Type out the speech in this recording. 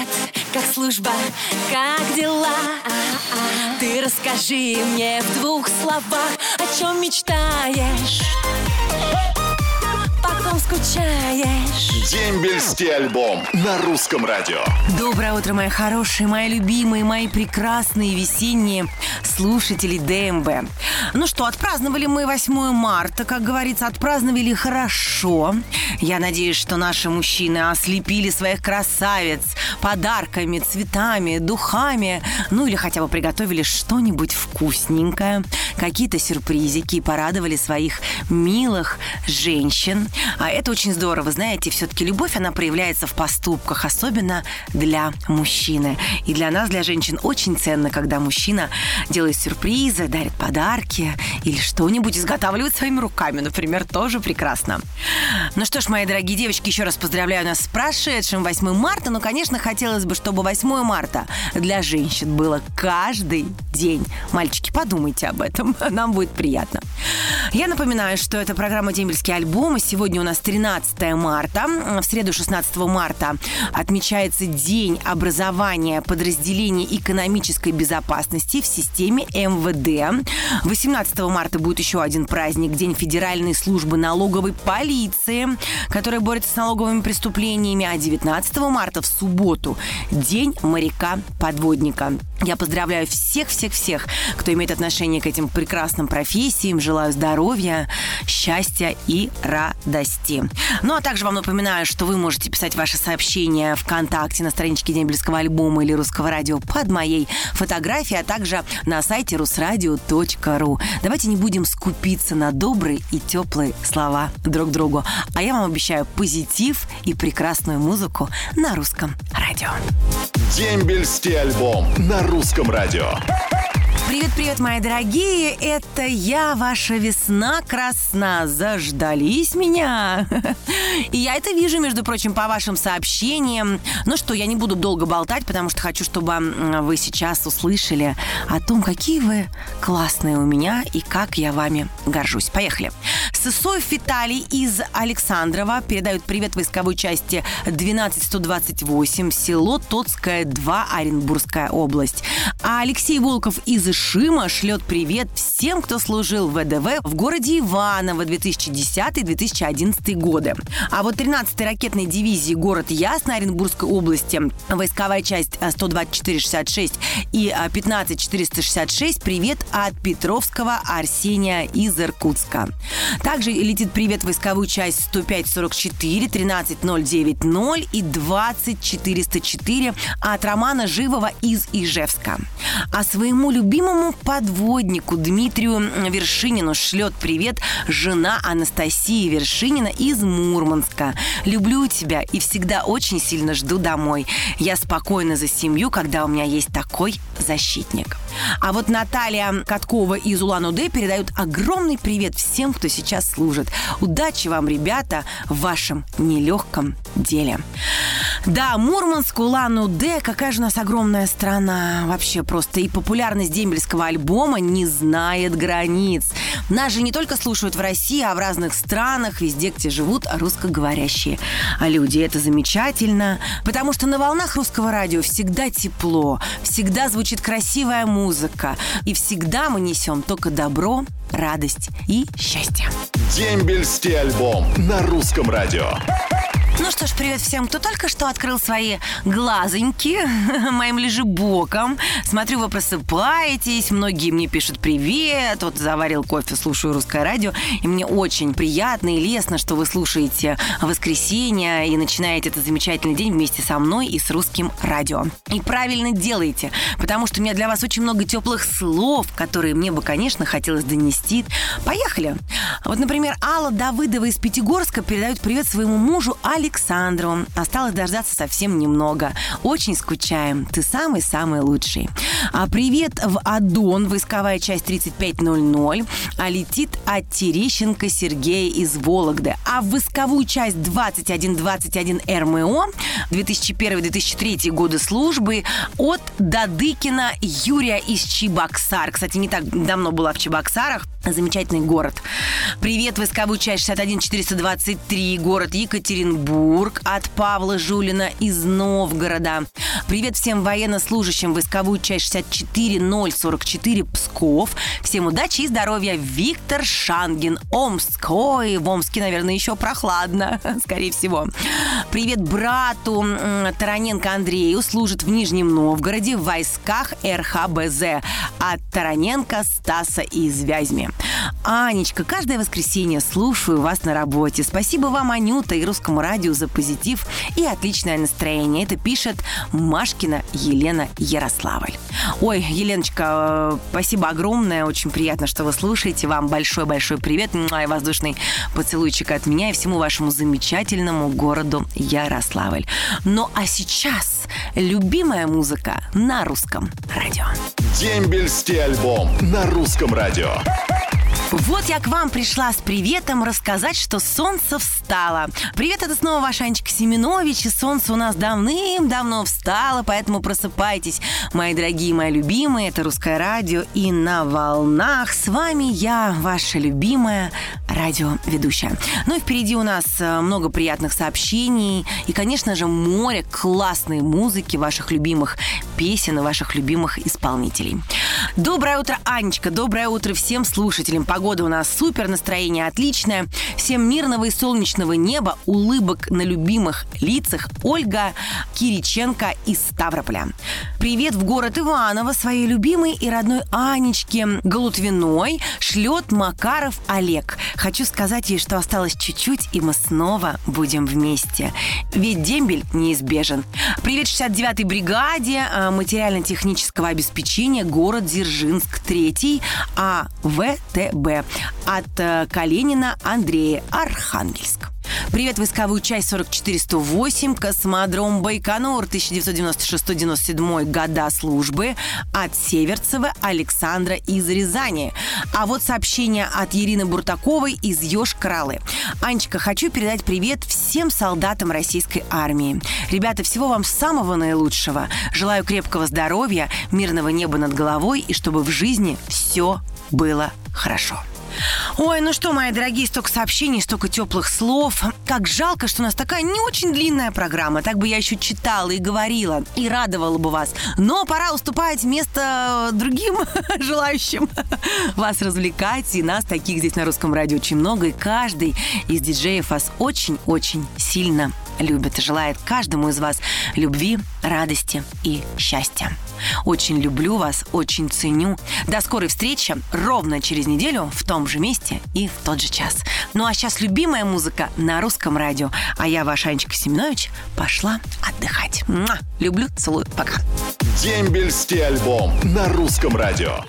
привет, как служба, как дела? Ты расскажи мне в двух словах, о чем мечтаешь? Потом скучаешь. Дембельский альбом на русском радио. Доброе утро, мои хорошие, мои любимые, мои прекрасные весенние слушатели ДМБ. Ну что, отпраздновали мы 8 марта, как говорится, отпраздновали хорошо. Я надеюсь, что наши мужчины ослепили своих красавиц подарками, цветами, духами, ну или хотя бы приготовили что-нибудь вкусненькое, какие-то сюрпризики и порадовали своих милых женщин. А это очень здорово, знаете, все-таки любовь, она проявляется в поступках, особенно для мужчины. И для нас, для женщин, очень ценно, когда мужчина делает сюрпризы, дарит подарки или что-нибудь изготавливает своими руками, например, тоже прекрасно. Ну что ж, мои дорогие девочки, еще раз поздравляю нас с прошедшим 8 марта. Ну, конечно, хотелось бы, чтобы 8 марта для женщин было каждый день. Мальчики, подумайте об этом, нам будет приятно. Я напоминаю, что это программа «Дембельский альбом», и сегодня у нас 13 марта. В среду 16 марта отмечается День образования подразделений экономической безопасности в системе МВД. 18 марта будет еще один праздник, День Федеральной службы налоговой полиции, которая борется с налоговыми преступлениями, а 19 марта в субботу День моряка-подводника. Я поздравляю всех-всех-всех, кто имеет отношение к этим прекрасным профессиям. Желаю здоровья, счастья и радости. Ну, а также вам напоминаю, что вы можете писать ваши сообщения ВКонтакте на страничке Дембельского альбома или Русского радио под моей фотографией, а также на сайте rusradio.ru. Давайте не будем скупиться на добрые и теплые слова друг другу. А я вам обещаю позитив и прекрасную музыку на русском радио. Дембельский альбом на русском радио. Привет-привет, мои дорогие! Это я, ваша весна красна. Заждались меня. И я это вижу, между прочим, по вашим сообщениям. Ну что, я не буду долго болтать, потому что хочу, чтобы вы сейчас услышали о том, какие вы классные у меня и как я вами горжусь. Поехали. Сысоев Виталий из Александрова передают привет войсковой части 12128, село Тоцкое, 2, Оренбургская область. А Алексей Волков из Ишима шлет привет всем, кто служил в ВДВ в городе Иваново 2010-2011 годы. А вот 13-й ракетной дивизии город Ясно Оренбургской области, войсковая часть 12466 и 15466 привет от Петровского Арсения из Иркутска. Также летит привет войсковую часть 10544, 13090 и 20404 от Романа Живого из Ижевска. А своему любимому подводнику Дмитрию Вершинину шлет привет жена Анастасии Вершинина из Мурманска. Люблю тебя и всегда очень сильно жду домой. Я спокойна за семью, когда у меня есть такой защитник. А вот Наталья Каткова из Улан-Удэ передает огромный привет всем, кто сейчас служит. Удачи вам, ребята, в вашем нелегком деле. Да, Мурманск, Улан-Удэ, какая же у нас огромная страна. Вообще просто и популярность дембельского альбома не знает границ. Нас же не только слушают в России, а в разных странах, везде, где живут русскоговорящие люди. Это замечательно, потому что на волнах русского радио всегда тепло, всегда звучит красивая музыка, и всегда мы несем только добро, радость и счастье. Дембельский альбом на русском радио. Ну что ж, привет всем, кто только что открыл свои глазоньки моим лежебоком. Смотрю, вы просыпаетесь, многие мне пишут привет, вот заварил кофе, слушаю русское радио, и мне очень приятно и лестно, что вы слушаете воскресенье и начинаете этот замечательный день вместе со мной и с русским радио. И правильно делаете, потому что у меня для вас очень много теплых слов, которые мне бы, конечно, хотелось донести. Поехали! Вот, например, Алла Давыдова из Пятигорска передает привет своему мужу Али Александру. Осталось дождаться совсем немного. Очень скучаем. Ты самый-самый лучший. А привет в Адон, войсковая часть 3500. А летит от Терещенко Сергея из Вологды. А в войсковую часть 2121 РМО 2001-2003 годы службы от Дадыкина Юрия из Чебоксар. Кстати, не так давно была в Чебоксарах. Замечательный город. Привет, войсковую часть 61423, город Екатеринбург, от Павла Жулина из Новгорода. Привет всем военнослужащим, войсковую часть 64044, Псков. Всем удачи и здоровья, Виктор Шангин, Омск. Ой, в Омске, наверное, еще прохладно, скорее всего. Привет брату Тараненко Андрею, служит в Нижнем Новгороде в войсках РХБЗ. От Тараненко Стаса из Вязьми. Анечка, каждое воскресенье слушаю вас на работе. Спасибо вам, Анюта, и Русскому радио за позитив и отличное настроение. Это пишет Машкина Елена Ярославль. Ой, Еленочка, э, спасибо огромное. Очень приятно, что вы слушаете. Вам большой-большой привет. И воздушный поцелуйчик от меня и всему вашему замечательному городу Ярославль. Ну а сейчас любимая музыка на русском радио. Дембельский альбом на русском радио. Вот я к вам пришла с приветом рассказать, что солнце встало. Привет, это снова ваша Анечка Семенович, и солнце у нас давным-давно встало, поэтому просыпайтесь, мои дорогие, мои любимые. Это Русское радио, и на волнах с вами я, ваша любимая радиоведущая. Ну и впереди у нас э, много приятных сообщений и, конечно же, море классной музыки, ваших любимых песен и ваших любимых исполнителей. Доброе утро, Анечка, доброе утро всем слушателям. Погода у нас супер, настроение отличное. Всем мирного и солнечного неба, улыбок на любимых лицах. Ольга Кириченко из Ставрополя. Привет в город Иваново своей любимой и родной Анечке Голутвиной шлет Макаров Олег. Хочу сказать ей, что осталось чуть-чуть, и мы снова будем вместе. Ведь дембель неизбежен. Привет 69-й бригаде э, материально-технического обеспечения город Дзержинск 3 АВТБ от э, Калинина Андрея Архангельск. Привет, войсковую часть 44108, космодром Байконур, 1996-97 года службы от Северцева Александра из Рязани. А вот сообщение от Ирины Буртаковой из Ёж-Кралы. Анечка, хочу передать привет всем солдатам российской армии. Ребята, всего вам самого наилучшего. Желаю крепкого здоровья, мирного неба над головой и чтобы в жизни все было хорошо. Ой, ну что, мои дорогие, столько сообщений, столько теплых слов. Как жалко, что у нас такая не очень длинная программа. Так бы я еще читала и говорила, и радовала бы вас. Но пора уступать место другим желающим вас развлекать. И нас таких здесь на русском радио очень много. И каждый из диджеев вас очень-очень сильно любит и желает каждому из вас любви, радости и счастья. Очень люблю вас, очень ценю. До скорой встречи ровно через неделю в том же месте и в тот же час. Ну а сейчас любимая музыка на русском радио. А я, ваша Анечка Семенович, пошла отдыхать. Муа! Люблю, целую, пока. Дембельский альбом на русском радио.